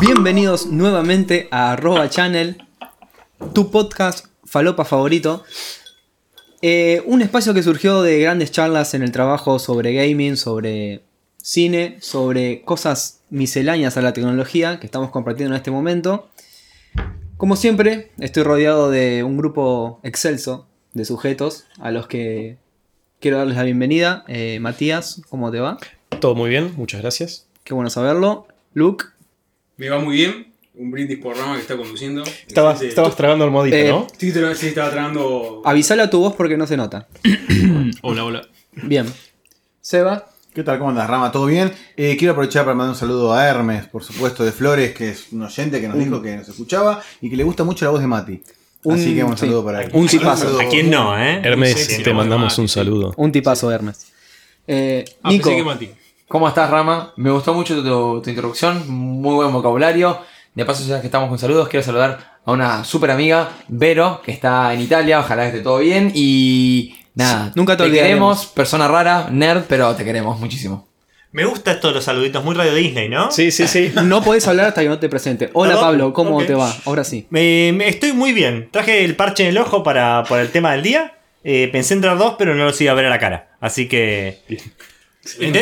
Bienvenidos nuevamente a arroba channel, tu podcast falopa favorito. Eh, un espacio que surgió de grandes charlas en el trabajo sobre gaming, sobre cine, sobre cosas misceláneas a la tecnología que estamos compartiendo en este momento. Como siempre, estoy rodeado de un grupo excelso de sujetos a los que quiero darles la bienvenida. Eh, Matías, ¿cómo te va? Todo muy bien, muchas gracias. Qué bueno saberlo. Luke. Me va muy bien. Un brindis por rama que está conduciendo. Estabas, Sí, estabas tragando el modito, Eh, ¿no? Sí, tra- sí, estaba tragando. Avisale a tu voz porque no se nota. Hola, hola. Bien. Seba. ¿Qué tal? ¿Cómo andas, Rama? ¿Todo bien? Eh, quiero aprovechar para mandar un saludo a Hermes, por supuesto, de Flores, que es un oyente que nos dijo que nos escuchaba y que le gusta mucho la voz de Mati. Un- Así que un sí. saludo para él. Un tipazo. ¿A quién no, eh? Hermes, sexy, te mandamos Mati, un saludo. Un tipazo, Hermes. Eh, Ah, Nico. pensé que Mati. ¿Cómo estás, Rama? Me gustó mucho tu, tu introducción, muy buen vocabulario. De paso, ya que estamos con saludos, quiero saludar a una super amiga, Vero, que está en Italia, ojalá que esté todo bien. Y nada, Nunca te olvidaremos. queremos, persona rara, nerd, pero te queremos muchísimo. Me gusta esto de los saluditos, muy Radio Disney, ¿no? Sí, sí, sí. No podés hablar hasta que no te presente. Hola ¿Perdón? Pablo, ¿cómo te va? Ahora sí. Me, me- estoy muy bien. Traje el parche en el ojo para, para el tema del día. Eh, pensé entrar dos, pero no los iba a ver a la cara. Así que. Inte-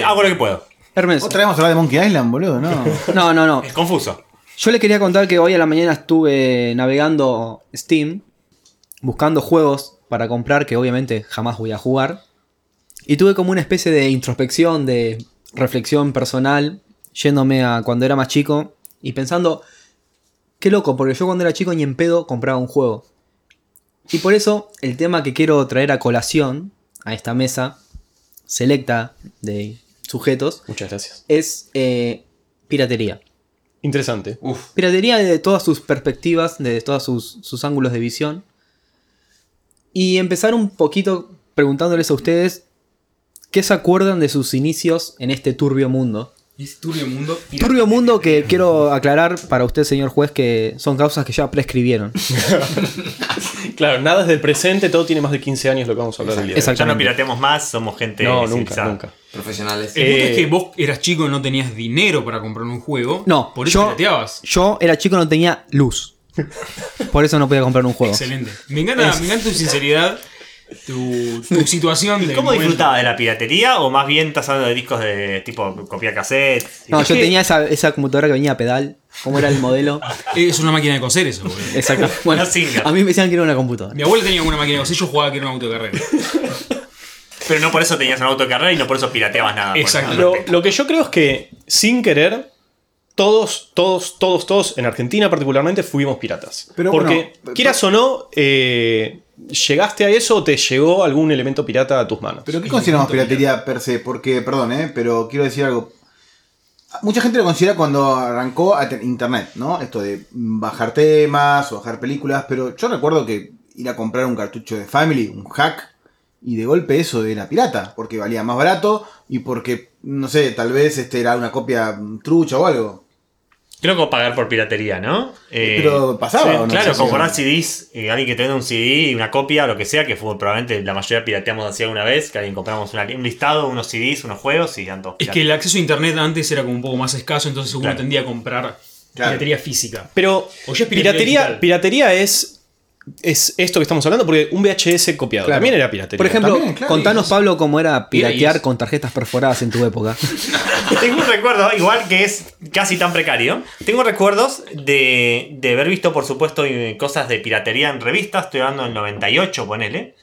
hago lo que puedo. Hermes. Otra vez vamos a hablar de Monkey Island, boludo, ¿no? No, no, no. Es confuso. Yo le quería contar que hoy a la mañana estuve navegando Steam, buscando juegos para comprar que obviamente jamás voy a jugar. Y tuve como una especie de introspección, de reflexión personal, yéndome a cuando era más chico y pensando, qué loco, porque yo cuando era chico ni en pedo compraba un juego. Y por eso el tema que quiero traer a colación a esta mesa selecta de sujetos Muchas gracias. es eh, piratería. Interesante. Piratería de todas sus perspectivas, de todos sus, sus ángulos de visión. Y empezar un poquito preguntándoles a ustedes qué se acuerdan de sus inicios en este turbio mundo. Es turbio mundo. Turbio mundo que quiero aclarar para usted, señor juez, que son causas que ya prescribieron. Claro, nada es del presente, todo tiene más de 15 años lo que vamos a hablar el día. de hoy. Ya no pirateamos más, somos gente. No, nunca, nunca. Profesionales. El punto Eh, es que vos eras chico y no tenías dinero para comprar un juego. No, Por eso yo, pirateabas. yo era chico no tenía luz. Por eso no podía comprar un juego. Excelente. Me encanta, me encanta tu sinceridad, tu, tu situación. ¿Y del cómo momento. disfrutaba de la piratería? ¿O más bien estás hablando de discos de tipo copiar cassette? No, yo que- tenía esa, esa computadora que venía a pedal. ¿Cómo era el modelo? Es una máquina de coser eso, boludo. Exacto. Bueno, a mí me decían que era una computadora. Mi abuelo tenía una máquina de coser, yo jugaba que era un auto de carrera. Pero no por eso tenías un auto de carrera y no por eso pirateabas nada. por Exacto. Lo, lo que yo creo es que, sin querer, todos, todos, todos, todos, en Argentina particularmente, fuimos piratas. Pero Porque, bueno, quieras o no, eh, ¿llegaste a eso o te llegó algún elemento pirata a tus manos? Pero ¿qué consideramos piratería per se? Porque, perdón, ¿eh? pero quiero decir algo. Mucha gente lo considera cuando arrancó a te- internet, ¿no? Esto de bajar temas o bajar películas, pero yo recuerdo que ir a comprar un cartucho de Family, un hack, y de golpe eso era pirata, porque valía más barato y porque, no sé, tal vez este era una copia mm, trucha o algo. Creo que pagar por piratería, ¿no? Eh, Pero pasaba, sí, ¿o no? Claro, comprar. CDs, eh, alguien que tenga un CD y una copia, lo que sea, que fue probablemente la mayoría pirateamos así alguna vez, que alguien compramos una- un listado, unos CDs, unos juegos y tanto. Es que el acceso a internet antes era como un poco más escaso, entonces uno Claro. tendía a comprar Claro. piratería física. Pero O ya es piratería piratería es, es esto que estamos hablando, porque un VHS copiado Claro. también era piratería. Por ejemplo, También, claro, contanos, Pablo, cómo era piratear con tarjetas perforadas en tu época. Tengo un recuerdo, igual que es casi tan precario. Tengo recuerdos de, de haber visto, por supuesto, eh, cosas de piratería en revistas. Estoy hablando del 98, ponele.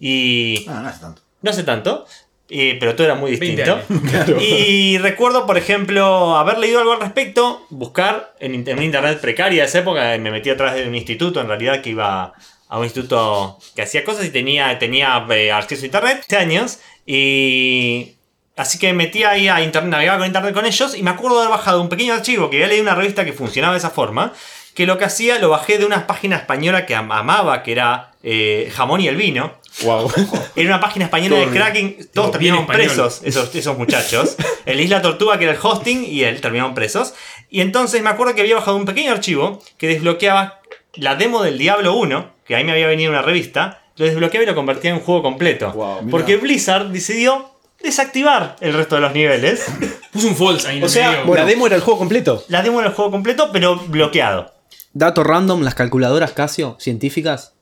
Y Ah, no es tanto. no sé tanto, eh, pero todo era muy 20 distinto. Y recuerdo, por ejemplo, haber leído algo al respecto, buscar en, in- en una internet precaria de esa época. Me metí atrás de un instituto, en realidad, que iba a un instituto que hacía cosas y tenía, tenía eh, acceso a internet, hace años. Y Así que me metí ahí a internet, navegaba con internet con ellos y me acuerdo de haber bajado un pequeño archivo que había leído una revista que funcionaba de esa forma. Que lo que hacía lo bajé de una página española que am- amaba, que era eh, Jamón y el Vino. Wow. Era una página española de cracking. Todos terminaron presos, esos, esos muchachos. El Isla Tortuga, que era el hosting, y él terminaron presos. Y entonces me acuerdo que había bajado un pequeño archivo que desbloqueaba la demo del Diablo 1, que ahí me había venido una revista. Lo desbloqueaba y lo convertía en un juego completo. Wow, Porque Blizzard decidió desactivar el resto de los niveles. Puso un false ahí en O el sea, medio. la demo era el juego completo. La demo del juego completo, pero bloqueado. Dato random, las calculadoras Casio, científicas.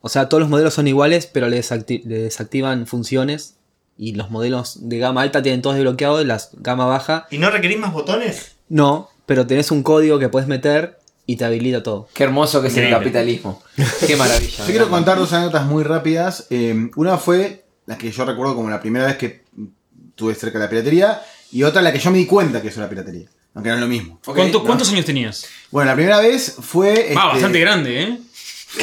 O sea, todos los modelos son iguales, pero le, desacti- le desactivan funciones. Y los modelos de gama alta tienen todos desbloqueados, las gama baja ¿Y no requerís más botones? no, pero tenés un código que puedes meter y te habilita todo. Qué hermoso que es el capitalismo. Qué maravilla. Yo quiero contar dos anécdotas muy rápidas. Eh, una fue la que yo recuerdo como la primera vez que estuve cerca de la piratería. Y otra la que yo me di cuenta que eso era piratería. Aunque no es lo mismo. Ok, ¿Cuánto- no. ¿Cuántos años tenías? Bueno, la primera vez fue. Ah, este, bastante grande, ¿eh?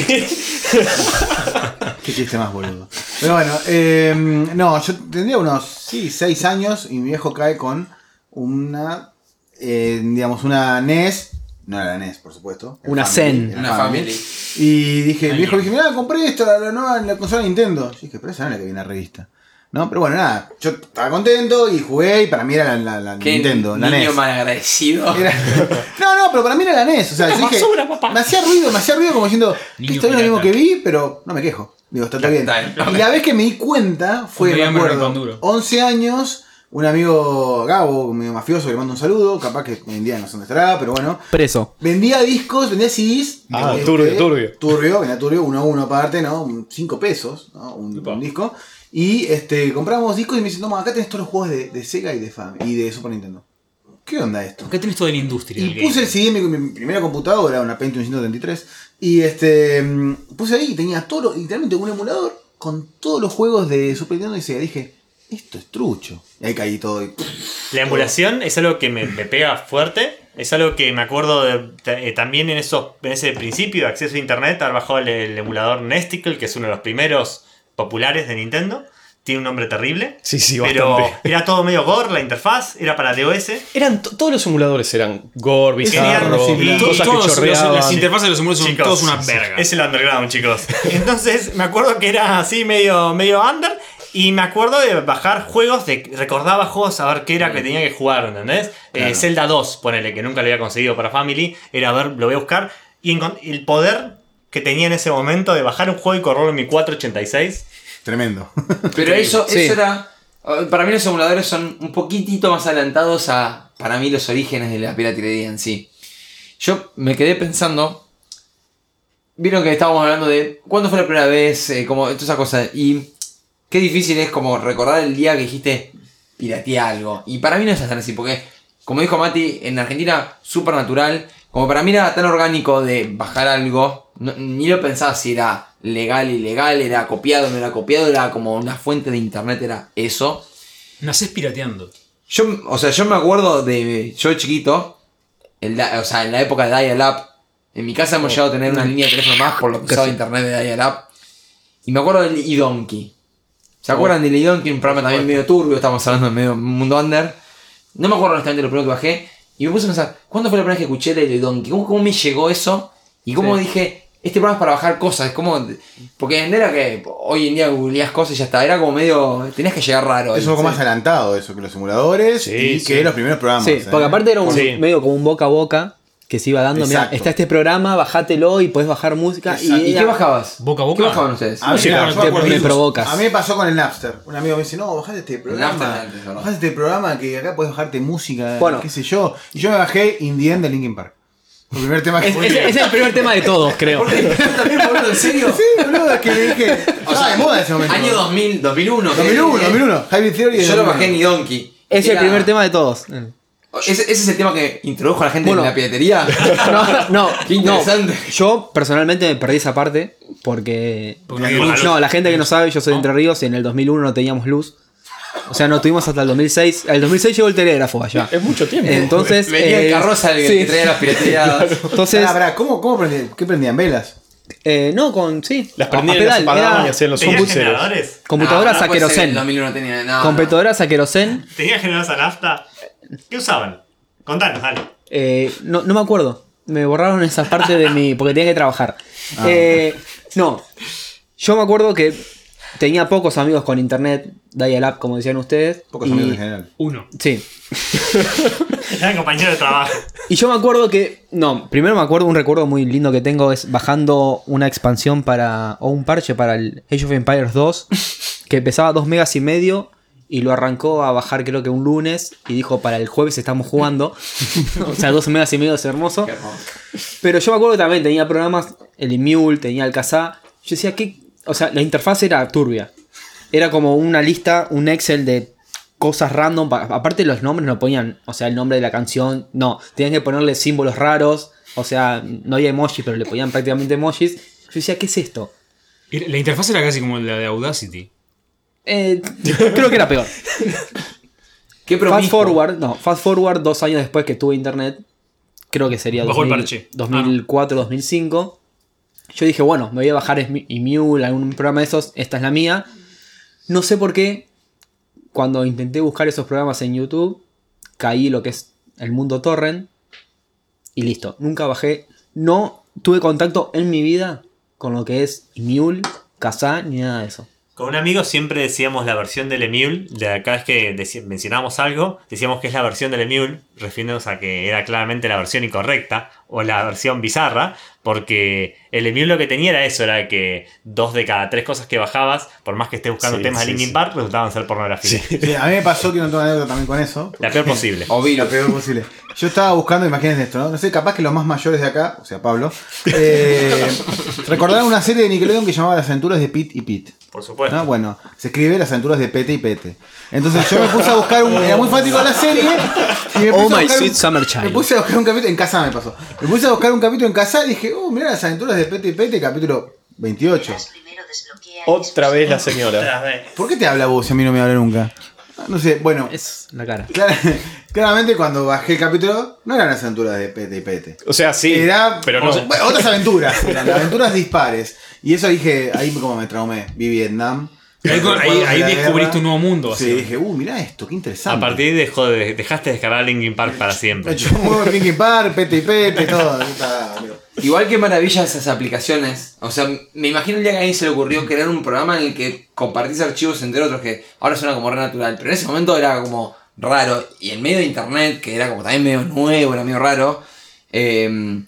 Qué chiste más boludo. Pero bueno, eh, no, yo tendría unos, sí, 6 años y mi viejo cae con una, eh, digamos, una NES. No era la NES, por supuesto. Una Family, Zen. Una family. Y dije, el viejo le dije, mira, compré esto, la, la nueva la consola Nintendo. Yo dije, pero esa no es la que viene en la revista. ¿No? Pero bueno, nada, yo estaba contento y jugué y para mí era la, la- la Qué Nintendo, la niño NES. malagradecido. Era- No, no, pero para mí era la NES. O sea, yo dije, me hacía ruido, me hacía ruido como diciendo, Niño esto es lo mismo que vi, pero no me quejo. Digo, está, está bien. Está bien. Y la vez que me di cuenta fue, Un me día me acuerdo, reconduro. 11 años, un amigo Gabo, un amigo mafioso, que le mando un saludo, capaz que hoy en día no sé dónde estará, pero bueno. Preso. Vendía discos, vendía CDs. Ah, este, turbio, turbio. Turbio, vendía turbio, uno a uno aparte, ¿no? 5 pesos, ¿no? Un, un disco. Y este, compramos discos y me dicen, toma, acá tenés todos los juegos de, de Sega y de, Fam y de Super Nintendo. ¿Qué onda esto? Acá tenés toda la industria. Y puse el. CD en mi, mi primera computadora, una Pentium 133. Y este mm, puse ahí y tenía todo, literalmente un emulador con todos los juegos de Super Nintendo y Sega. Dije, esto es trucho. Y ahí caí todo. Y, La emulación es algo que me, me pega fuerte. Es algo que me acuerdo de- eh, también en, esos, en ese principio de acceso a internet. Haber bajado el, el emulador Nesticle, que es uno de los primeros populares de Nintendo. Tiene un nombre terrible. Sí, sí, Pero bastante. era todo medio gore, la interfaz, era para DOS. Eran to- todos los emuladores eran gore, bizarro, genial, sí, To- cosas que todos los- chorreaban. las interfaces de los emuladores son Chicos, todos una verga. Es el underground, chicos. Entonces, me acuerdo que era así medio, medio under. Y me acuerdo de bajar juegos, de recordaba juegos a ver qué era que tenía que jugar, ¿entendés? Eh, Zelda 2, ponele, que nunca lo había conseguido para Family. Era a ver, lo voy a buscar. Y el poder que tenía en ese momento de bajar un juego y correrlo en mi 486. tremendo. Pero eso, Sí. eso era. eh, Para mí los emuladores son un poquitito más adelantados a, para mí, los orígenes de la piratería en sí. Yo me quedé pensando. Vieron que estábamos hablando de cuándo fue la primera vez, eh, como todas esas cosas. Y qué difícil es como recordar el día que dijiste pirateé algo. Y para mí no es tan así, porque, como dijo Mati, en Argentina, súper natural. Como para mí era tan orgánico de bajar algo, no- ni lo pensaba si era legal, ilegal, era copiado, no era copiado, era como una fuente de internet, era eso. Nacés pirateando. Yo, o sea, yo me acuerdo de yo chiquito, el o sea, en la época de Dial-Up, en mi casa hemos llegado a tener una línea de teléfono más por lo que usaba internet de Dial-Up. Y me acuerdo del iDonkey. ¿Se acuerdan del iDonkey? Un programa también medio turbio, estamos hablando de medio mundo under. No me acuerdo honestamente lo primero que bajé. Y me puse a pensar, ¿cuándo fue la primera vez que escuché del iDonkey? ¿Cómo, ¿Cómo me llegó eso? Y cómo Sí. dije, este programa es para bajar cosas. Es como. Porque no era que hoy en día googleás cosas y ya está. Era como medio. Tenías que llegar raro. Es un poco Sí. más adelantado eso que los emuladores Sí, y sí. que los primeros programas. Sí, ¿eh? porque aparte era un, Sí. medio como un boca a boca que se iba dando. Mira, Exacto. está este programa, bajátelo y podés bajar música. Exacto. ¿Y qué bajabas? Boca a boca. ¿Qué bajaban ustedes? A mí, te- me provocas. A mí me pasó con el Napster. Un amigo me dice, no, bajate este programa. Napster. Bajate este programa que acá puedes bajarte música, Bueno. qué sé yo. Y yo me bajé Indien de Linkin Park. El primer tema que Es- ese, ese es el primer tema de todos, creo. ¿También, boludo? ¿En serio? Sí, boludo, es que le dije. Estaba de moda en ese momento. Año 2000, 2001. 2001, eh, 2001. Hybrid Theory Yo lo 2001. bajé en Donkey. Es el primer tema de todos. No, Ese, ese es el tema que introdujo a la gente Bueno. en la piratería. no, Qué no. Yo personalmente me perdí esa parte porque. No. No, la gente que no sabe, yo soy de Entre Ríos y en el 2001 no teníamos luz. O sea, no tuvimos hasta el 2006. El 2006 llegó el telégrafo allá. Es mucho tiempo. Entonces. Venía eh, el carroza el sí. que traía las piraterías. Entonces. Pará, pará, ¿cómo, cómo prendían? ¿Qué prendían? ¿Velas? eh, no, con. Sí. Las a- a prendían y las pedal, apagaban era y hacían los ¿Tenía pulseros. generadores? Computadoras No, a no que en querosén. 2001 tenía nada. Computadoras a querosén. ¿Tenía generadores a nafta? ¿Qué usaban? Contanos, dale. Eh, no, no me acuerdo. Me borraron esa parte de mi. porque tenía que trabajar. Ah. Eh, no. Yo me acuerdo que tenía pocos amigos con internet, dial-up, como decían ustedes. Pocos y- amigos en general. Uno. Sí. Eran compañeros de trabajo. Y yo me acuerdo que. No, primero me acuerdo, un recuerdo muy lindo que tengo es bajando una expansión para. o un parche para el Age of Empires 2. Que pesaba 2 megas y medio. y lo arrancó a bajar creo que un lunes y dijo para el jueves estamos jugando. o sea, dos megas y medio es hermoso. Qué hermoso. Pero yo me acuerdo que también tenía programas, el Emule, tenía el Kazaa. Yo decía que, o sea, la interfaz era turbia. Era como una lista, un Excel de cosas random. pa- Aparte los nombres no ponían, o sea, el nombre de la canción. No, tenían que ponerle símbolos raros. O sea, no había emojis, pero le ponían prácticamente emojis. Yo decía, ¿qué es esto? La interfaz era casi como la de Audacity. Eh, creo que era peor. Qué Fast forward, no, fast forward dos años después que tuve internet, creo que sería Bajó el 2000, parche. 2004, 2005. Yo dije, bueno, me voy a bajar Emule, algún programa de esos, esta es la mía. No sé por qué, cuando intenté buscar esos programas en YouTube, caí lo que es el mundo torrent y listo. Nunca bajé, no tuve contacto en mi vida con lo que es Emule, Kazaa, ni nada de eso. Con un amigo siempre decíamos la versión del Emule. De cada vez que mencionábamos algo, decíamos que es la versión del Emule, refiriéndonos a que era claramente la versión incorrecta o la versión bizarra, porque el Emule lo que tenía era eso: era que dos de cada tres cosas que bajabas, por más que estés buscando Sí, temas sí, de Linkin sí. Park, resultaban ser pornografía. Sí, a mí me pasó que no tengo anécdota también con eso. La peor posible. O Lo virus. peor posible. Yo estaba buscando imágenes de esto, ¿no? No sé, capaz que los más mayores de acá, o sea, Pablo, eh, recordarán una serie de Nickelodeon que llamaba Las aventuras de Pete y Pete. Por supuesto. ¿no? Bueno, se escribe Las aventuras de Pete y Pete. Entonces yo me puse a buscar un. Era muy fanático de la serie. Y me puse Oh a my sweet un- summer child. Me puse a buscar un capítulo. En casa me pasó. Me puse a buscar un capítulo en casa y dije, oh, mira las aventuras de Pete y Pete, capítulo 28. Otra vez la señora. Otra vez. ¿Por qué te habla vos si a mí no me habla nunca? Ah, No sé, bueno. Es la cara. Clara- claramente cuando bajé el capítulo, no eran las aventuras de Pete y Pete. O sea, sí. Era pero no. bueno, otras aventuras, eran aventuras dispares. Y eso dije, ahí como me traumé. Vi Vietnam. Ahí, de descubriste guerra. un nuevo mundo. Sí, dije, uh, mirá esto, qué interesante. A partir de ahí dejó de, dejaste de descargar Linkin Park para siempre. Yo Linkin Park, Pete y Pete, todo. Igual que maravilla esas aplicaciones. O sea, me imagino el día que a alguien se le ocurrió crear un programa en el que compartís archivos entre otros que ahora suena como re natural. Pero en ese momento era como raro. Y en medio de internet, que era como también medio nuevo, era medio raro. eh,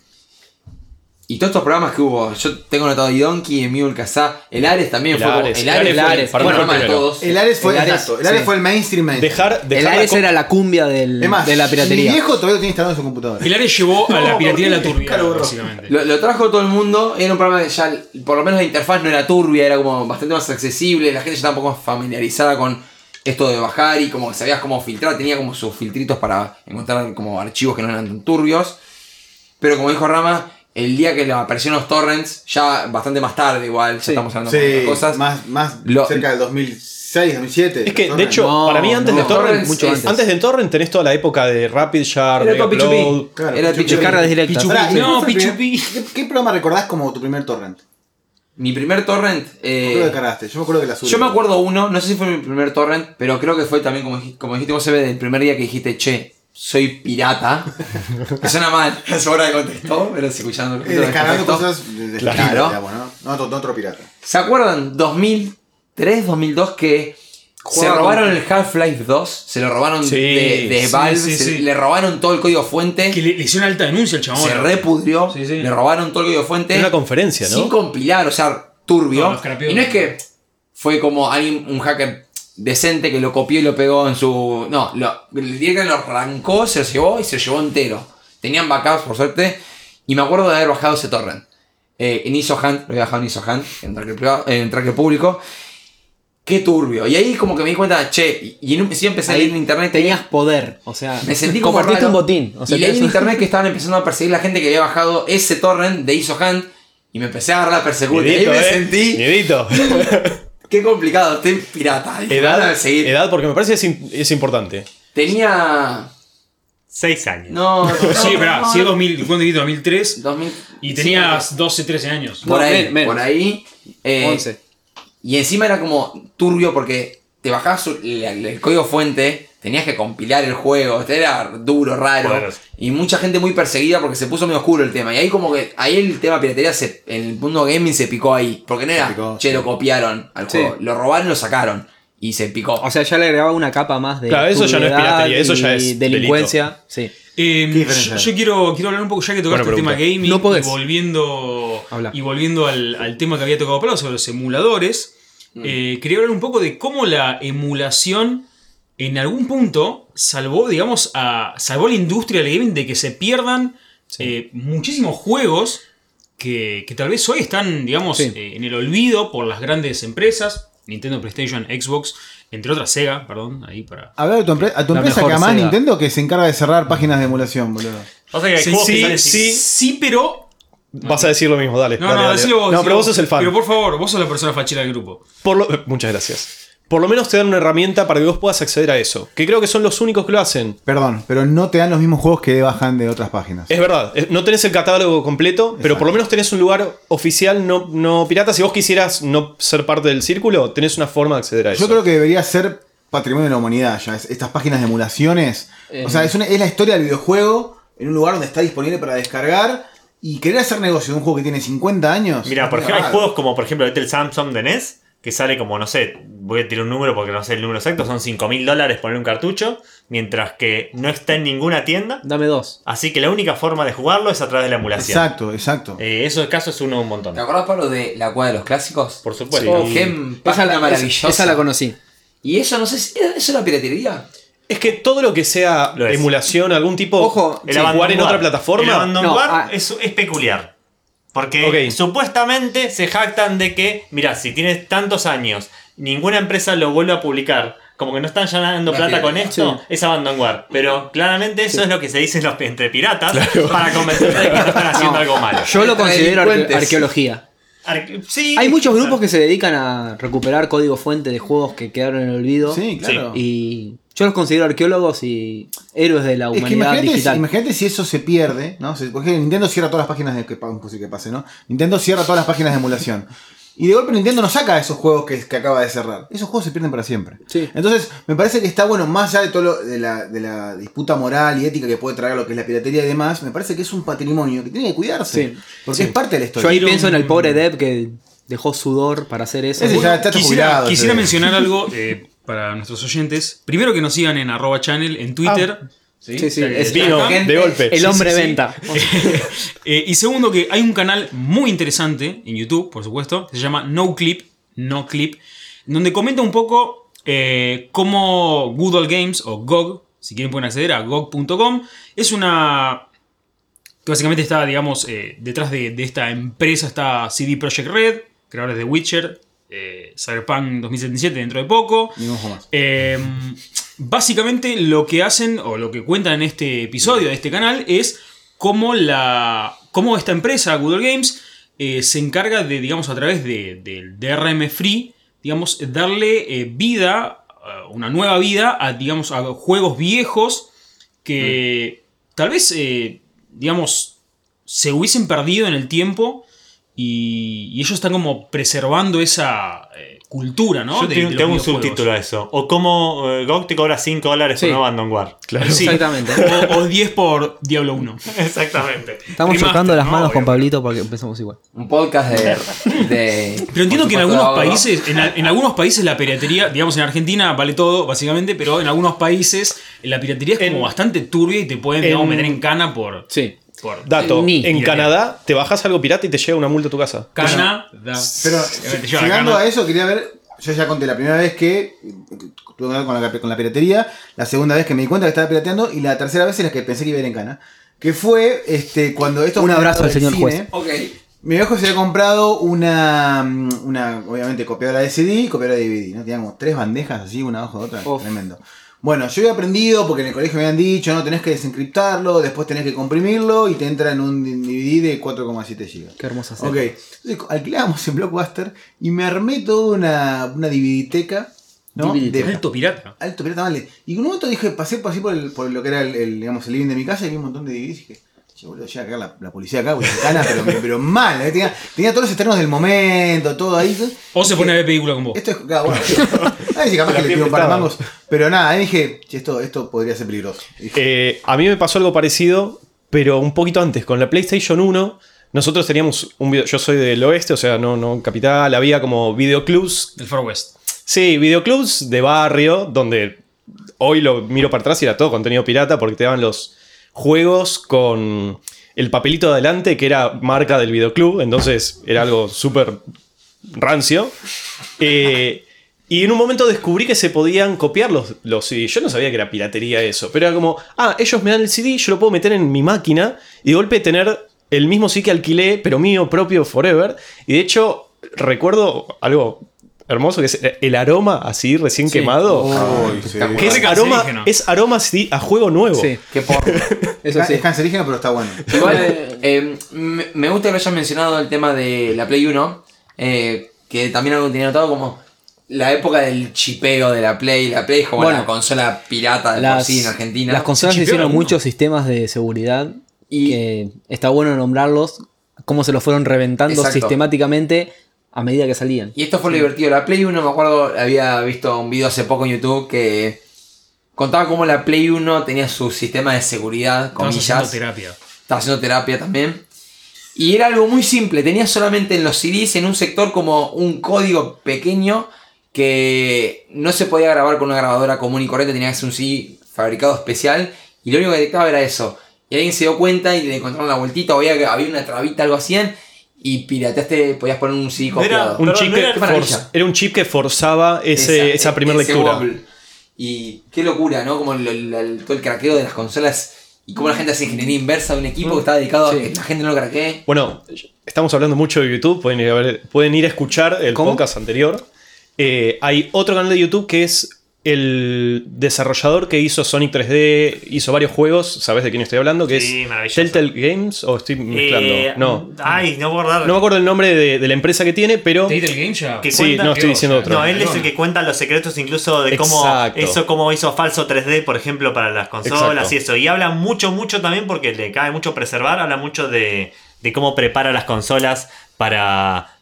y todos estos programas que hubo, yo tengo notado Donkey, Emule, Kazaa, el Ares también El fue como. Ares, el el Ares, Ares fue- Ares, fue primero. todos. El Ares fue, El Ares, exacto, el Ares sí. fue el mainstream. mainstream. Dejar, dejar El Ares era la cumbia del- más, de la Mi piratería. viejo todavía lo tiene instalado en su computadora. El Ares llevó a la piratería de la turbia, básicamente. Lo, lo trajo todo el mundo, era un programa que ya, por lo menos la interfaz no era turbia, era como bastante más accesible, la gente ya estaba un poco más familiarizada con esto de bajar y como que sabías cómo filtrar, tenía como sus filtritos para encontrar como archivos que no eran tan turbios. Pero como dijo Rama, el día que le aparecieron los torrents, ya bastante más tarde igual, ya Sí. estamos hablando de Sí, otras cosas. más, más Lo- cerca del 2006, 2007. Es que, de hecho, No, para mí antes no. de Torrent, Torrents mucho es- antes. antes de Torrent tenés toda la época de Rapid Share, Era P2P. Upload. Claro, Era Pichu- Pichu- Descargas directas. Pichu- Pará, ¿y No, cuál fue el Pichu primer- ¿Qué, qué programa recordás como tu primer torrent? Mi primer torrent... eh, ¿Qué lo descargaste? Yo me acuerdo que la subí. Yo me acuerdo uno, no sé si fue mi primer torrent, pero creo que fue también como, como dijiste vos, Eve, del primer día que dijiste, che, soy pirata. que suena mal, es hora de contexto, pero si escuchando el Eh, capítulo descargando cosas de, de Claro. Digamos, ¿no? No, otro, otro pirata. ¿Se acuerdan 2003, 2002 que se robaron con- el Half-Life 2? Se lo robaron Sí, de, de sí, Valve, sí, se- sí. le robaron todo el código fuente, Que le, le hicieron alta denuncia al chabón. se repudrió, Sí, sí. le robaron todo el código fuente. En una conferencia, ¿no? Sin compilar, o sea, turbio. No, y no es que fue como alguien, un hacker decente que lo copió y lo pegó en su. No, lo, lo arrancó, se lo llevó y se lo llevó entero. Tenían backups, por suerte. Y me acuerdo de haber bajado ese torrent. Eh, en ISOHANT, lo había bajado en ISOHANT, en tracker, privado- en tracker público. Qué turbio. Y ahí como que me di cuenta, che, y en un- sí empecé a leer en internet. Tenías poder. O sea, Me sentí como compartiste raro. un botín. O sea, y leí en internet que estaban empezando a perseguir la gente que había bajado ese torrent de ISOHANT. Y me empecé a agarrar la persecución. Y ahí me eh. sentí. Miedito. Qué complicado, estoy pirata. Edad, seguir. edad, porque me parece que es, es importante. Tenía. Seis años. No, no, Sí, espera, no, si es no, 2000, ¿cuándo dijiste? 2003. 2000, Y tenías 12, 13 años. Por No, ahí, men- menos. por ahí. eh, 11. Y encima era como turbio porque te bajabas el, el código fuente, tenías que compilar el juego, era duro, raro. Y mucha gente muy perseguida porque se puso medio oscuro el tema. Y ahí como que, ahí el tema piratería se, en el mundo gaming se picó ahí. Porque no era, picó, che, sí. lo copiaron al Sí. juego. Lo robaron y lo sacaron. Y se picó. O sea, ya le agregaba una capa más de. Claro, eso ya no es piratería, eso ya es delincuencia. Sí. Eh, ¿Qué diferencia yo, quiero, quiero hablar un poco, ya que tocaste el tema gaming, No podés. y volviendo, Habla. y volviendo al, al tema que había tocado Pablo sobre los emuladores, Mm. eh, quería hablar un poco de cómo la emulación en algún punto salvó, digamos, a, salvó la industria del gaming de que se pierdan eh, muchísimos juegos que, que tal vez hoy están, digamos, Sí. eh, en el olvido por las grandes empresas, Nintendo, PlayStation, Xbox, entre otras Sega, perdón, ahí para... Hablar a tu, empre- a tu La empresa que amás Sega. Nintendo que se encarga de cerrar páginas de emulación, boludo. Que Sí, que sí, sí. Sí, pero... Vas a decir lo mismo, dale. No, dale, no, dale. vos. No, pero vos vos. sos el fan. Pero por favor, vos sos la persona fachera del grupo. Por lo- muchas gracias. Por lo menos te dan una herramienta para que vos puedas acceder a eso. Que creo que son los únicos que lo hacen. Perdón, pero no te dan los mismos juegos que bajan de otras páginas. Es verdad, no tenés el catálogo completo, pero por lo menos tenés un lugar oficial no, no pirata. Si vos quisieras no ser parte del círculo, tenés una forma de acceder a eso. Yo creo que debería ser patrimonio de la humanidad ya. es- Estas páginas de emulaciones. Eh. O sea, es, una- es la historia del videojuego en un lugar donde está disponible para descargar. Y querer hacer negocio de un juego que tiene 50 años. Mira, por ejemplo, hay juegos como, por ejemplo, el Samsung de NES, que sale como, no sé, voy a tirar un número porque no sé el número exacto, son 5 mil dólares poner un cartucho, mientras que no está en ninguna tienda. Dame dos. Así que la única forma de jugarlo es a través de la emulación. Exacto, exacto. Eh, eso caso es uno un montón. ¿Te acordás, Pablo, de la cueva de los clásicos? Por supuesto. Y- qué Esa la, maravillosa. esa la conocí. Y eso, no sé si. ¿Eso es la piratería? Es que todo lo que sea Lo emulación, algún tipo. Ojo, el jugar en otra plataforma. El No, ah. es, es peculiar. Porque supuestamente se jactan de que, mira, si tienes tantos años, ninguna empresa lo vuelve a publicar. Como que no están ya ganando La plata con esto, es Abandonware. Pero claramente eso es lo que se dicen los entre piratas para convencerte de que no están haciendo No. algo malo. Yo lo considero arque- arqueología. Sí, Hay muchos grupos que se dedican a recuperar código fuente de juegos que quedaron en el olvido. Sí, claro. Y yo los considero arqueólogos y héroes de la Es que humanidad imagínate, si- digital. imagínate si eso se pierde, ¿no? Se- Porque Nintendo cierra todas las páginas de que, pues pase, ¿no? Nintendo cierra todas las páginas de emulación. Y de golpe Nintendo no saca esos juegos que, que acaba de cerrar. Esos juegos se pierden para siempre. Sí. Entonces, me parece que está bueno, más allá de todo lo- de, la, de la disputa moral y ética que puede traer lo que es la piratería y demás, me parece que es un patrimonio que tiene que cuidarse. Sí. Porque es parte de la Yo historia. ahí Quiero pienso en el pobre Dev que dejó sudor para hacer eso. Ese ya está Quisiera, jubilado. quisiera mencionar algo eh, para nuestros oyentes. Primero que nos sigan en arroba channel en Twitter. Sí, sí, Eh, es Vino de golpe. el sí, hombre sí, sí. venta. Eh, y segundo, que hay un canal muy interesante en YouTube, por supuesto, que se llama No Clip, No Clip, donde comenta un poco eh, cómo Good Old Games o GOG, si quieren pueden acceder a GOG.com, es una. que básicamente está, digamos, eh, detrás de, de esta empresa está CD Projekt Red, creadores de Witcher, eh, Cyberpunk 2077 dentro de poco. Más. Eh, básicamente lo que hacen o lo que cuentan en este episodio de este canal es cómo, la, cómo esta empresa, Google Games, eh, se encarga de, digamos, a través de- del DRM Free, digamos, darle eh, vida, eh, una nueva vida a, digamos, a juegos viejos que tal vez, digamos, se hubiesen perdido en el tiempo y, y ellos están como preservando esa eh, cultura, ¿no? Yo de- tengo, de los tengo un subtítulo a eso. O cómo eh, GOG te cobra 5 dólares Sí. por un Abandonware. Claro. Sí. Exactamente. O, o 10 por Diablo 1. Exactamente. Estamos Remaster, chocando las ¿no? manos con. Pablito para que empecemos igual. Un podcast de. de Pero entiendo que en algunos países, en, algunos países la piratería, digamos en Argentina vale todo, básicamente, pero en algunos países la piratería es como En- bastante turbia y te pueden en- digamos, meter en cana por. Sí. Por Dato: Ni. en. Canadá te bajas algo pirata y te llega una multa a tu casa. cana. Pero la llegando cana. a eso, quería ver. Yo ya conté la primera vez que tuve que ver con la, con la piratería, la segunda vez que me di cuenta que estaba pirateando y la tercera vez en la que pensé que iba a ir en cana. Que fue este, cuando esto Un abrazo al señor cine. juez. Ok. Mi viejo se había comprado una, una, obviamente, copiadora de CD y copiadora de DVD. ¿no? Tenía como tres bandejas así, una abajo de otra. Uf. Tremendo. Bueno, yo había aprendido porque en el colegio me habían dicho, no, tenés que desencriptarlo, después tenés que comprimirlo y te entra en un DVD de 4,7 GB. Qué hermosa serie. Ok, entonces alquilábamos en Blockbuster y me armé toda una, una DVD-teca, ¿no? De Alto pirata. alto pirata mal. Y en un momento dije, pasé por así por, el- por lo que era el, el, digamos, el living de mi casa y vi un montón de DVDs y dije, che, boludo, llega acá la, la policía acá, güey, cana, pero, pero mal. ¿eh? Tenía, tenía todos los estrenos del momento, todo ahí. O se pone a ver película con vos. Esto es, claro, bueno, a ver si capaz que le tiro un par de mangos. Pero nada, ahí dije, che, esto, esto podría ser peligroso. Eh, a mí me pasó algo parecido, pero un poquito antes. Con la PlayStation 1, nosotros teníamos un video. Yo soy del oeste, o sea, no, no capital. Había como videoclubs. Del Far West. Sí, videoclubs de barrio, donde hoy lo miro para atrás y era todo contenido pirata porque te daban los juegos con el papelito de adelante que era marca del videoclub. Entonces era algo súper rancio. Eh, Y en un momento descubrí que se podían copiar los, los CD. Yo no sabía que era piratería eso. Pero era como, ah, ellos me dan el CD, yo lo puedo meter en mi máquina y de golpe tener el mismo CD que alquilé, pero mío propio forever. Y de hecho, recuerdo algo hermoso que es el aroma así recién Sí. quemado. Uy, sí. que es Ese aroma, es aroma CD a juego nuevo. Sí, eso sí. Es cancerígeno, pero está bueno. Igual, eh, me, me gusta que lo hayan mencionado el tema de la Play 1, eh, que también algo que tenía notado como la época del chipeo de la Play. La Play es como Bueno, la consola pirata de por Las, sí en Argentina. las consolas hicieron muchos sistemas de seguridad Y- que está bueno nombrarlos, cómo se los fueron reventando Exacto. sistemáticamente a medida que salían. Y esto fue lo divertido. La Play 1, me acuerdo, había visto un video hace poco en YouTube que contaba cómo la Play 1 tenía su sistema de seguridad, Estabas haciendo comillas. terapia. Estaba haciendo terapia también. Y era algo muy simple. Tenía solamente en los CDs, en un sector, como un código pequeño que no se podía grabar con una grabadora común y corriente. Tenía que ser un CD fabricado especial. Y lo único que detectaba era eso. Y alguien se dio cuenta y le encontraron la vueltita. O había, había una trabita, algo así. Y pirateaste, podías poner un CD No era- copiado. Un chip que era- un chip que forzaba ese- esa, primera lectura. wobble. Y qué locura, ¿no? Como todo el craqueo de las consolas y cómo la gente hace ingeniería inversa de un equipo que está dedicado Sí. a que la gente no lo craquee. Bueno, estamos hablando mucho de YouTube, pueden ir a, ver- pueden ir a escuchar el ¿Cómo? podcast anterior. Eh, hay otro canal de YouTube que es el desarrollador que hizo Sonic 3D, hizo varios juegos, ¿sabes de quién estoy hablando? Que Sí, es. Telltale Games o estoy mezclando. Eh, no. Ay, no acordar. No me acuerdo el nombre de, de la empresa que tiene, pero Telltale Game ya. Que Sí, cuenta- no, estoy diciendo otro. No, él es el que cuenta los secretos incluso de cómo Exacto. eso cómo hizo falso 3D, por ejemplo, para las consolas Exacto. y eso. Y habla mucho, mucho también porque le cabe mucho preservar, habla mucho de, de cómo prepara las consolas para,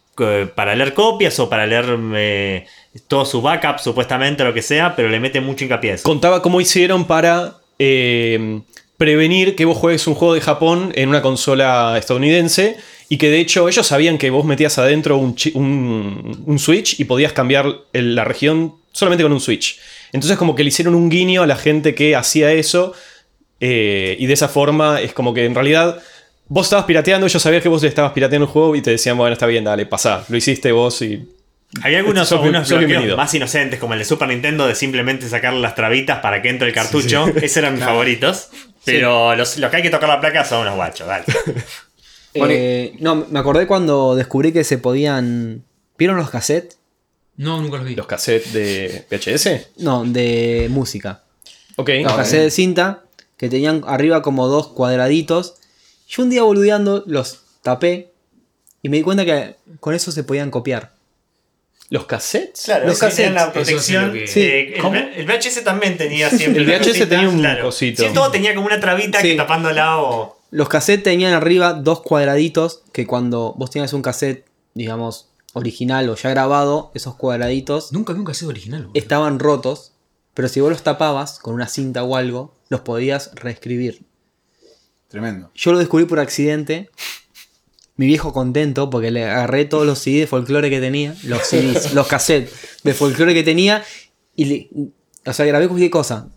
para leer copias o para leer eh, todo su backup, supuestamente, lo que sea, pero le mete mucho hincapié a eso. contaba cómo hicieron para eh, prevenir que vos juegues un juego de Japón en una consola estadounidense y que de hecho ellos sabían que vos metías adentro un, un- Switch y podías cambiar la región solamente con un Switch. Entonces como que le hicieron un guiño a la gente que hacía eso eh, y de esa forma es como que en realidad vos estabas pirateando, ellos sabían que vos estabas pirateando el juego y te decían, bueno, está bien, dale, pasá, lo hiciste vos y... Había algunos, Sos unos bloqueos más inocentes, como el de Super Nintendo, de simplemente sacarle las trabitas para que entre el cartucho. Esos eran mis favoritos. Pero los, los que hay que tocar la placa son unos guachos, dale. Eh, no, me acordé cuando descubrí que se podían. ¿Vieron los cassettes? No, nunca los vi. ¿Los cassettes de VHS? No, de música. Ok. Los Ok. cassettes de cinta que tenían arriba como dos cuadraditos. Yo un día boludeando los tapé y me di cuenta que con eso se podían copiar. ¿Los cassettes? Claro, Los los tenían la cassettes. protección. Eso sí lo que- Sí. eh, el, VHS también tenía siempre. El VHS cosita, tenía un cosito. Sí, todo tenía como una trabita Sí. que tapándola o. Los cassettes tenían arriba dos cuadraditos que cuando vos tenías un cassette, digamos, original o ya grabado, esos cuadraditos Nunca vi un cassette original. boludo. estaban rotos, pero si vos los tapabas con una cinta o algo, los podías reescribir. Tremendo. Yo lo descubrí por accidente. Mi viejo contento porque le agarré todos los CDs de folclore que tenía, los CDs, los cassettes de folclore que tenía y le, o sea, grabé cualquier cosa.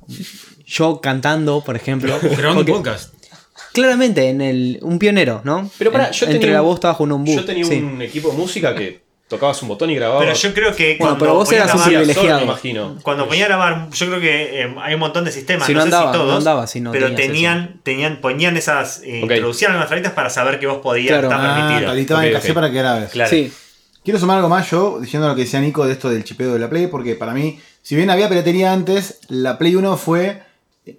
Yo cantando, por ejemplo. Grabando un podcast. Claramente, en el, un pionero, ¿no? Pero pará, En- yo entre tenía la voz estaba un. Yo tenía sí. un equipo de música que tocabas un botón y grababas. Pero yo creo que. Bueno, cuando pero vos eras un grabar- privilegiado. imagino. Cuando ponía a grabar, yo creo que eh, hay un montón de sistemas. Si no, no sé andaba, si no todos. andaba si no pero tenías tenían, tenían, ponían esas. eh. Introducían unas trabitas para saber que vos podías Claro. estar Ah, permitido. habilitaban Ok, el ok. cassette para que grabes. Claro. Sí, Quiero sumar algo más yo, diciendo lo que decía Nico de esto del chipeo de la Play, porque para mí, si bien había piratería antes, la Play 1 fue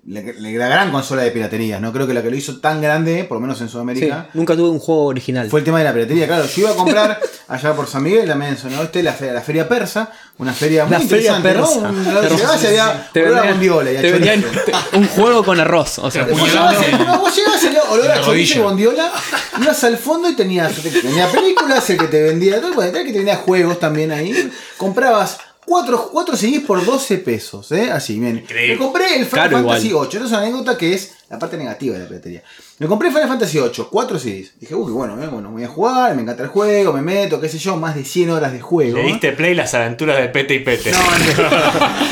la, la gran consola de piraterías, ¿no? Creo que la que lo hizo tan grande, por lo menos en sí. Sudamérica, Nunca tuve un juego original. fue el tema de la piratería. Claro, yo iba a comprar allá por San Miguel, la mencionó este, la, fe- la feria persa, una feria muy La feria persa. ¿no? Un- llegabas y había Te olor a vendían- bondiola y a te vendían chorizo. un juego con arroz. O sea, Vos llegabas, no, vos llegabas y olor a chorizo y bondiola, ibas al fondo y tenías, tenía películas, el que te vendía todo, el que te vendía juegos también ahí. Comprabas cuatro, cuatro CDs por 12 pesos, ¿eh? Así, bien. Increíble. Me compré el Final Caro Fantasy igual. 8, esta es una anécdota que es la parte negativa de la piratería. Me compré Final Fantasy 8, cuatro CDs. Dije, uy, bueno, eh, bueno, voy a jugar, me encanta el juego, me meto, qué sé yo, más de 100 horas de juego. Le diste play las aventuras de Pete y Pete.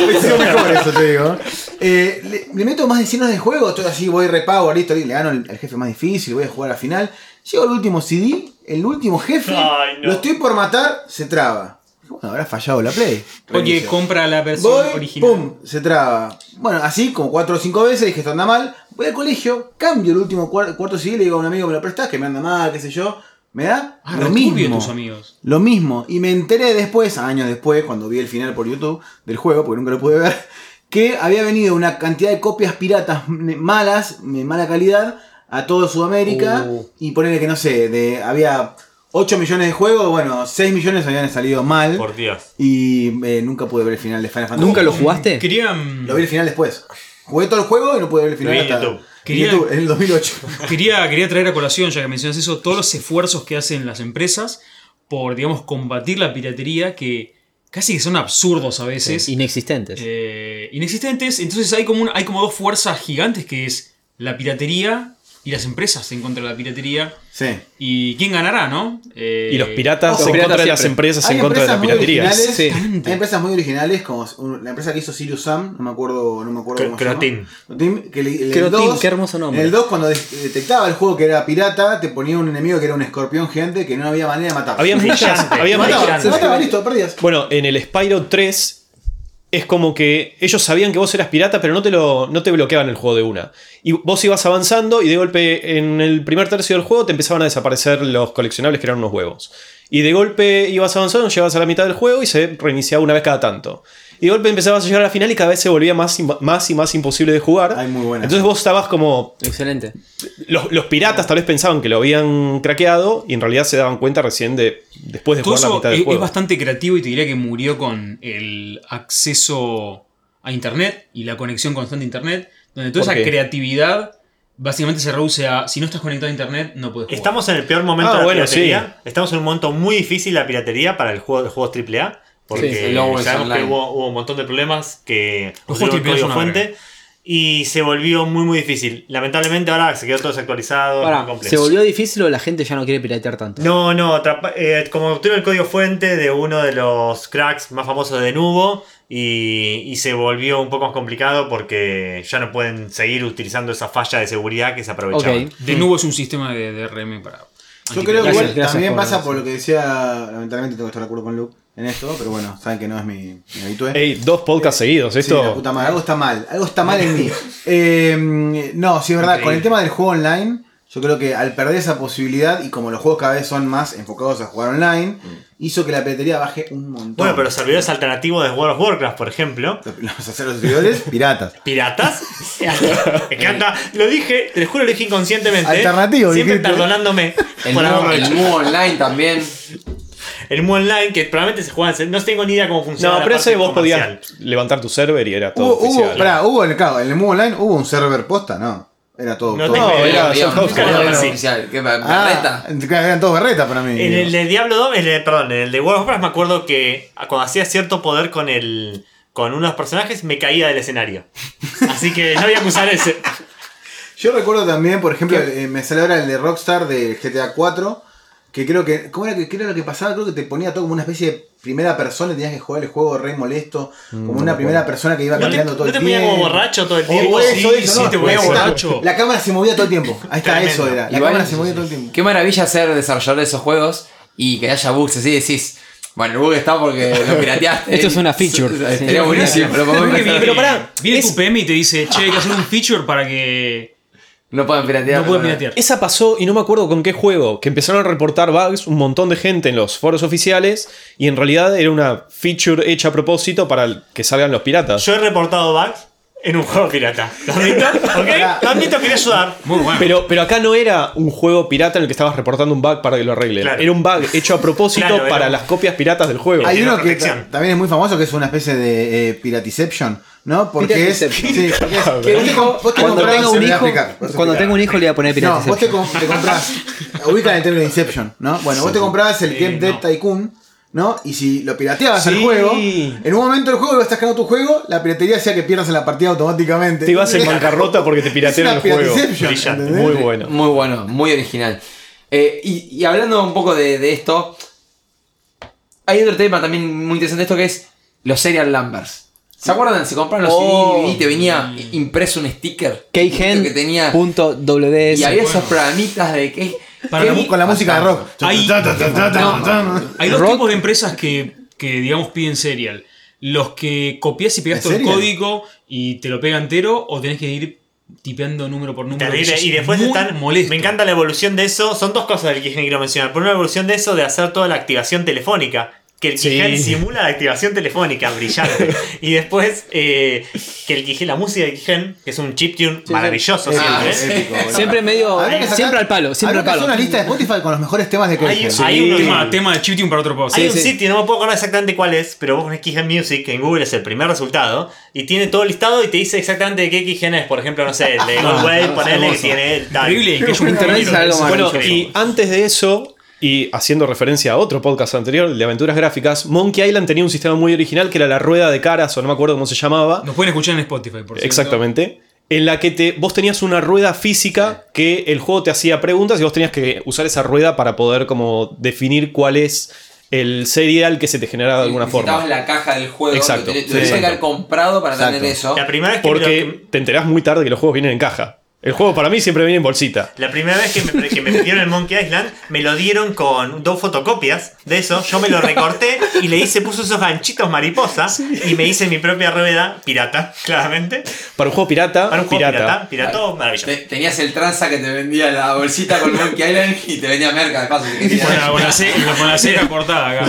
Hubiese sido mejor eso, te digo. Eh, le, le meto más de 100 horas de juego, estoy así, voy repower, listo, le gano el, el jefe más difícil, voy a jugar al final. Llego al último CD, el último jefe, Ay, no. lo estoy por matar, se traba. Bueno, habrá fallado la Play. Oye, compra la versión Voy, original. pum, se traba. Bueno, así como cuatro o cinco veces, dije esto anda mal. Voy al colegio, cambio el último cuar- cuarto civil, le digo a un amigo, me lo prestás, que me anda mal, qué sé yo. Me da Ah, lo mismo. tus amigos. Lo mismo. Y me enteré después, años después, cuando vi el final por YouTube del juego, porque nunca lo pude ver, que había venido una cantidad de copias piratas malas, de mala calidad, a todo Sudamérica. Uh. Y ponerle que no sé, de había 8 millones de juegos, bueno, 6 millones habían salido mal. Por Dios. Y eh, nunca pude ver el final de Final Fantasy. ¿Nunca lo jugaste? Quería, Lo vi el final después. Jugué todo el juego y no pude ver el final Lo vi en hasta YouTube. en Quería- YouTube, en el 2008. quería, quería traer a colación, ya que mencionas eso, todos los esfuerzos que hacen las empresas por, digamos, combatir la piratería que casi que son absurdos a veces. Inexistentes. eh, inexistentes. Entonces hay como, un- hay como dos fuerzas gigantes que es la piratería y las empresas en contra de la piratería. Sí. ¿Y quién ganará, no? Eh, Y los piratas Los en piratas contra de las empresas Hay en contra de la piratería. Sí. Hay empresas muy originales, como la empresa que hizo Sirius Sam, no me acuerdo, no me acuerdo Cro- cómo se llama. Crotin. Crotin, que le- el Crotin, 2, qué hermoso nombre. En el 2, cuando de- detectaba el juego que era pirata, te ponía un enemigo que era un escorpión gigante que no había manera de matar. Había muchas, Brillante. había muchas- se mataba, listo, perdías. Bueno, en el Spyro 3 es como que ellos sabían que vos eras pirata, pero no te, lo, no te bloqueaban el juego de una. Y vos ibas avanzando y de golpe en el primer tercio del juego te empezaban a desaparecer los coleccionables que eran unos huevos. Y de golpe ibas avanzando, llegabas a la mitad del juego y se reiniciaba una vez cada tanto. Y de golpe empezabas a llegar a la final y cada vez se volvía más, y más y más imposible de jugar. Ay, muy buena. Entonces vos estabas como Excelente. los, los piratas tal vez pensaban que lo habían craqueado y en realidad se daban cuenta recién de después de Todo jugar la mitad es, del es juego. bastante creativo y te diría que murió con el acceso a Internet y la conexión constante a Internet, donde toda ¿Por esa qué? creatividad básicamente se reduce a si no estás conectado a Internet no puedes jugar. Estamos en el peor momento Ah, de la bueno, piratería. Estamos en un momento muy difícil de la piratería para el juego de juegos AAA. Porque Sí, el sabemos que hubo, hubo un montón de problemas que AAA código fuente y se volvió muy muy difícil. Lamentablemente ahora se quedó todo desactualizado. es Ahora, muy complejo. ¿se volvió difícil o la gente ya no quiere piratear tanto? No, no, eh, como obtuvieron el código fuente de uno de los cracks más famosos de Nubo y, y se volvió un poco más complicado porque ya no pueden seguir utilizando esa falla de seguridad que se aprovechaba. Ok. De nuevo es un sistema de DRM para. Yo creo que Gracias, igual gracias también por- pasa por lo que decía, lamentablemente tengo que estar de acuerdo con Luke en esto, pero bueno, saben que no es mi, mi habitué. Ey, dos podcasts seguidos, Sí, esto. la puta madre, algo está mal, algo está mal en mí. Eh, no, sí es verdad, con el tema del juego online, yo creo que al perder esa posibilidad y como los juegos cada vez son más enfocados a jugar online, hizo que la piratería baje un montón. Bueno, pero los servidores alternativos de World of Warcraft, por ejemplo. Los hacer los servidores piratas. ¿Piratas? Me encanta. Lo dije, te lo juro, lo dije inconscientemente. ¿eh? Alternativo, Siempre dijiste. perdonándome El haberlo el. Mu Online también. El Mu Online, que probablemente se juega en... No tengo ni idea cómo funciona. No, la pero parte ese vos comercial. podías levantar tu server y era todo Hubo, hubo, oficial. pará, hubo, en el- claro, en el Move Online hubo un server posta, ¿no? Era todo. No todo- tengo No, idea. era sí. oficial. Ah, eran todos berretas para mí. En el de Diablo 2, en el- perdón, en el de World of Warcraft me acuerdo que cuando hacía cierto poder con el con unos personajes me caía del escenario. Así que no había que usar ese. Yo recuerdo también, por ejemplo, eh, me sale ahora el de Rockstar de GTA 4, que creo que, ¿cómo era, que, era lo que pasaba? Creo que te ponía todo como una especie de primera persona y tenías que jugar el juego re molesto, como una primera persona que iba ¿No te, todo no el te tiempo. ponía como borracho todo el O tiempo? eso, sí, eso, sí, no, te ponía está. borracho. La cámara se movía todo el tiempo. Ahí está, Tremendo. eso era. La Igual- cámara se movía todo el tiempo. Qué maravilla ser desarrollador de esos juegos y que haya bugs así decís. Bueno, el bug está porque lo pirateaste. Esto es una feature. Estaría buenísimo. Creo viene, Pero pará, viene es- tu PM y te dice, che, hay que hacer un feature para que No pueden piratear. no puedan piratear. Esa pasó y no me acuerdo con qué juego, que empezaron a reportar bugs un montón de gente en los foros oficiales y en realidad era una feature hecha a propósito para que salgan los piratas. Yo he reportado bugs en un juego pirata. ¿Lo admito? ¿Ok? Lo admito, quería ayudar. Muy bueno. Pero, pero acá no era un juego pirata en el que estabas reportando un bug para que lo arreglen. Claro. Era un bug hecho a propósito Claro, para un- las copias piratas del juego. Hay uno que también es muy famoso, que es una especie de eh, piratiception, ¿no? Porque es... Piratiception. Sí, porque es... Ah, vos te Cuando comprás- tenga se un hijo, cuando tenga un hijo le voy a poner No, vos te, te compras. ubican el término Inception, ¿no? Bueno, vos te compras el Game Dead. Tycoon, ¿no? Y si lo pirateabas Sí. el juego, en un momento del juego ibas sacando tu juego, la piratería hacía que pierdas en la partida automáticamente. Te ibas en bancarrota porque te piratearon el juego. Muy bueno. Muy bueno, muy original. Eh, y, y hablando un poco de, de esto, hay otro tema también muy interesante esto que es los serial numbers. ¿Se acuerdan? Se compraron los Oh. CD y te venía impreso un sticker que tenía Keygen.wds. y había esos bueno. programitas de que Para que- la mu- Con la música de rock. Hay-. Hay dos Rock- tipos de empresas que que digamos piden serial, ¿los que copias y pegas ¿En todo el código y te lo pega entero o tenés que ir tipeando número por número? Terrible. Y después están. molesto. Me encanta la evolución de eso. Son dos cosas que quiero mencionar. Por una evolución de eso de hacer toda la activación telefónica. Que el Sí. Kigen simula la activación telefónica, brillante. y después eh, que el la música del Kigen, que es un chiptune maravilloso sí. siempre. Ah, épico. Siempre medio. Sacar- siempre al palo, siempre al que hacer palo. una lista de Spotify con los mejores temas de Hay- Kelsen. hay uno- Tema, tema de chiptune para otro post. Hay Sí, un sí. sitio, no me puedo acordar exactamente cuál es, pero vos pones Kigen Music, en Google es el primer resultado, y tiene todo listado y te dice exactamente de qué Kigen es. Por ejemplo, no sé, el de Goldwave, ponele que hermoso. tiene el tal. Increíble, que un es que- Bueno, maravilloso. y antes de eso, y haciendo referencia a otro podcast anterior, el de aventuras gráficas, Monkey Island tenía un sistema muy original que era la rueda de caras, o no me acuerdo cómo se llamaba. Nos pueden escuchar en Spotify, por cierto. Exactamente. En la que te, vos tenías una rueda física que el juego te hacía preguntas y vos tenías que usar esa rueda para poder como definir cuál es el serial que se te generaba de alguna Necesitabas forma. la caja del juego. Exacto, te- sí, tenías que haber comprado para Exacto. tener eso. La primera vez que me lo- Porque te enterás muy tarde que los juegos vienen en caja. El juego para mí siempre viene en bolsita. La primera vez que me, que me metieron el Monkey Island, me lo dieron con dos fotocopias de eso. Yo me lo recorté y le hice, puse esos ganchitos mariposa y me hice mi propia rueda pirata, claramente. Para un juego pirata, Para un juego pirata. pirata, pirata, maravilloso. Te- tenías el tranza que te vendía la bolsita con Monkey Island y te vendía merca de paso. Con la, cera cortada acá.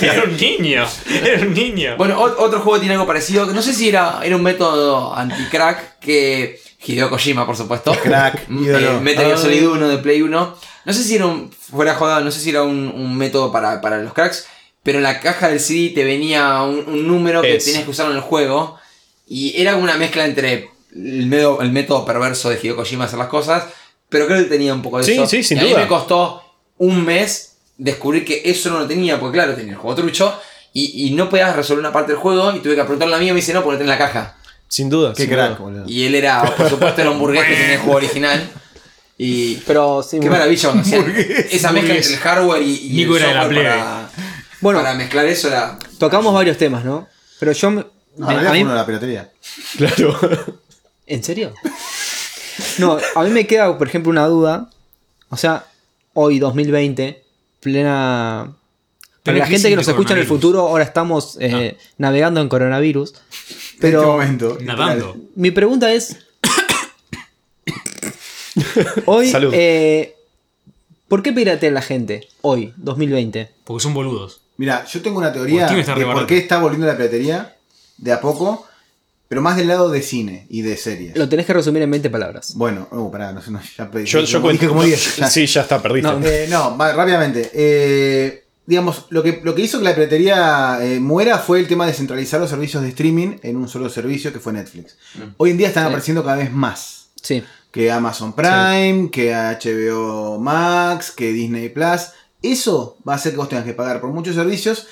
Era un niño, era un niño. Bueno, otro juego tiene algo parecido. No sé si era, era un método anti-crack que. Hideo Kojima, por supuesto. Crack, Mm, ídolo. eh, Metal Gear. Solid 1 de Play 1. No sé si era un. Fuera de joda, no sé si era un, un método para, para los cracks. Pero en la caja del CD te venía un, un número que Es. tenías que usar en el juego. Y era una mezcla entre el, el método perverso de Hideo Kojima hacer las cosas. Pero creo que tenía un poco de Sí, eso. sí, sin y a mí duda. me costó un mes descubrir que eso no lo tenía. Porque claro, tenía el juego trucho. Y, y no podías resolver una parte del juego. Y tuve que preguntarle a mí y me dice, no, ponete en la caja. Sin duda. Qué sin crack, duda. boludo. Y él era, por supuesto, era un burgués que tenía el juego original. Y. Pero sí, Qué maravilla cuando hacían esa mezcla entre el hardware y, y Nico el era de la para, Bueno, para mezclar eso era. tocamos varios temas, ¿no? Pero yo. me- No, me- en a mí- uno de la piratería. Claro. ¿En serio? No, a mí me queda, por ejemplo, una duda. O sea, hoy, 2020, plena. Para la gente que nos escucha en el futuro, ahora estamos eh, navegando en coronavirus. En este Pero momento. Nadando. mi pregunta es. hoy, Salud. eh, ¿por qué piratea la gente hoy, 2020? Porque son boludos. Mira, yo tengo una teoría de por barato. qué está volviendo la piratería de a poco, pero más del lado de cine y de series. Lo tenés que resumir en 20 palabras. Bueno, uh, pará, no sé, no, ya pedí. Yo, yo cuento. dije como 10. ya. Sí, ya está, perdiste. No, Eh, no, va, rápidamente. Eh, digamos, lo que, lo que hizo que la piratería eh, muera fue el tema de centralizar los servicios de streaming en un solo servicio que fue Netflix. Hoy en día están Sí. apareciendo cada vez más. Sí. Que Amazon Prime, que HBO Max, que Disney Plus. Eso va a hacer que vos tengas que pagar por muchos servicios.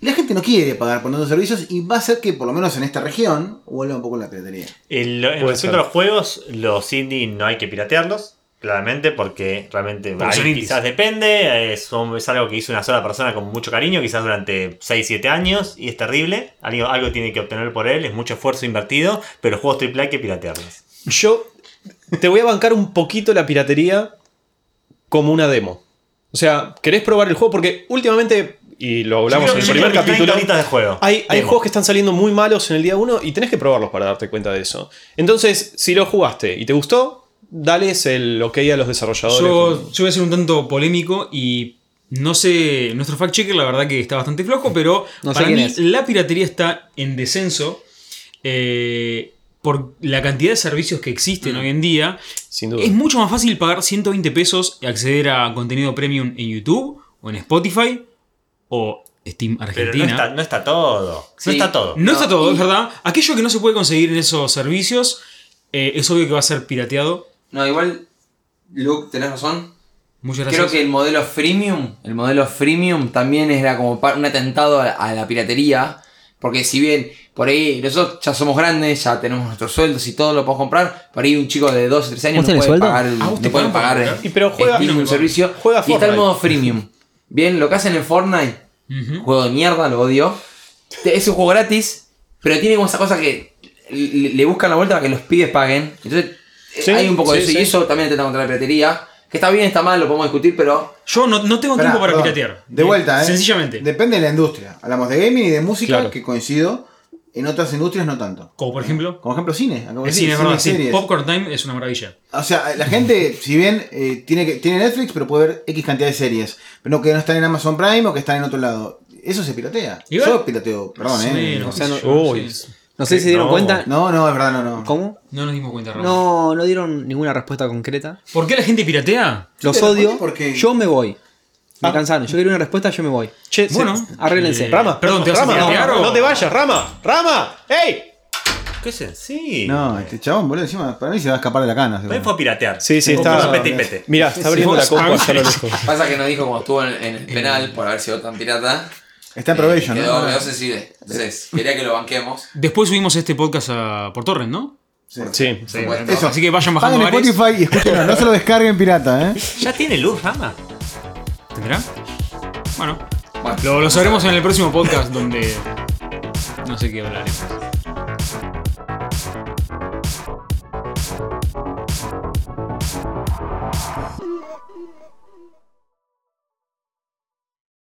Y la gente no quiere pagar por esos servicios y va a hacer que, por lo menos en esta región, vuelva un poco la piratería. El, en Puede respecto ser. a los juegos, los indie no hay que piratearlos. Claramente, porque realmente Porque ahí quizás depende. Es, es algo que hizo una sola persona con mucho cariño, quizás durante 6-7 años, y es terrible. Algo, algo tiene que obtener por él, es mucho esfuerzo invertido, pero juegos AAA hay que piratearlos. Yo te voy a bancar un poquito la piratería como una demo. O sea, ¿querés probar el juego? Porque últimamente, y lo hablamos en el primer son 30 capítulo, de juego. hay, hay juegos que están saliendo muy malos en el día 1 y tenés que probarlos para darte cuenta de eso. Entonces, si lo jugaste y te gustó, dales el ok a los desarrolladores. Yo, yo voy a ser un tanto polémico y no sé, nuestro fact checker la verdad que está bastante flojo, pero No sé para mí es. la piratería está en descenso eh, por la cantidad de servicios que existen hoy en día. Sin duda. Es mucho más fácil pagar 120 pesos y acceder a contenido premium en YouTube o en Spotify o Steam Pero Argentina. no está, no está todo. No está todo. No está todo, es verdad. Aquello que no se puede conseguir en esos servicios eh, es obvio que va a ser pirateado. No, igual, Luke, tenés razón. Muchas gracias. Creo que el modelo freemium, el modelo freemium también era como un atentado a, la piratería. Porque si bien por ahí nosotros ya somos grandes, ya tenemos nuestros sueldos y todo lo podemos comprar, por ahí un chico de 12 o 13 años ¿Vos no puede sueldo? pagar, el- Ah, ¿vos te no pueden pagar el-? Y pero juega- Steam, un no, servicio. juega y está el modo freemium. Bien, lo que hacen en Fortnite, Ujú. juego de mierda, lo odio. Es un juego gratis, pero tiene como esa cosa que le, buscan la vuelta para que los pibes paguen. Entonces, Sí, hay un poco de eso. sí. Y eso también atenta contra la piratería. Que está bien, está mal, lo podemos discutir, pero Yo no, no tengo Esperá, tiempo para perdón. piratear. De vuelta, ¿eh? Sencillamente. Depende de la industria. Hablamos de gaming y de música, Claro. que coincido. En otras industrias no tanto. Como por ejemplo. Como ejemplo, cine. acabo de El decir, cine, es verdad. y sí. series. Popcorn Time es una maravilla. O sea, la gente, si bien eh, tiene, que, tiene Netflix, pero puede ver X cantidad de series. Pero no que no están en Amazon Prime o que están en otro lado. Eso se piratea. Igual- Yo pirateo, perdón, Más o ¿eh? menos, o sea, qué sé no- yo, Uy. sí. No sé si se dieron No. cuenta. No, no, es verdad, no, no. ¿Cómo? No nos dimos cuenta, Ramón. No, no dieron ninguna respuesta concreta. ¿Por qué la gente piratea? Los te odio. porque- Yo me voy. Me Ah. cansaron. Yo quería una respuesta, yo me voy. Che, se- Bueno, Arréglense. eh, Rama, Perdón, ¿te vas a Rama, piratear no, o- no te vayas, Rama, Rama, ¡Ey! ¿Qué es? Sí. No, este chabón, boludo, encima, para mí se va a escapar de la cana. También fue a piratear. Sí, sí, está- a pete y pete. Mira, está abriendo la compu vos- allá a lo lejos. pasa que nos dijo como estuvo en, en el penal por haber sido tan pirata. Está en eh, probation, quedó, ¿no? quedó sensible. Entonces, quería que lo banquemos. Después subimos este podcast a- por Torrent, ¿no? Sí. Sí. Sí, Bueno, Eso. Así que vayan bajando Paguen. Spotify y escúchenlo, no se lo descarguen pirata, ¿eh? ¿Ya tiene luz, Rama? ¿Tendrá? Bueno, Bueno, lo, lo sabremos en el próximo podcast donde no sé qué hablaremos.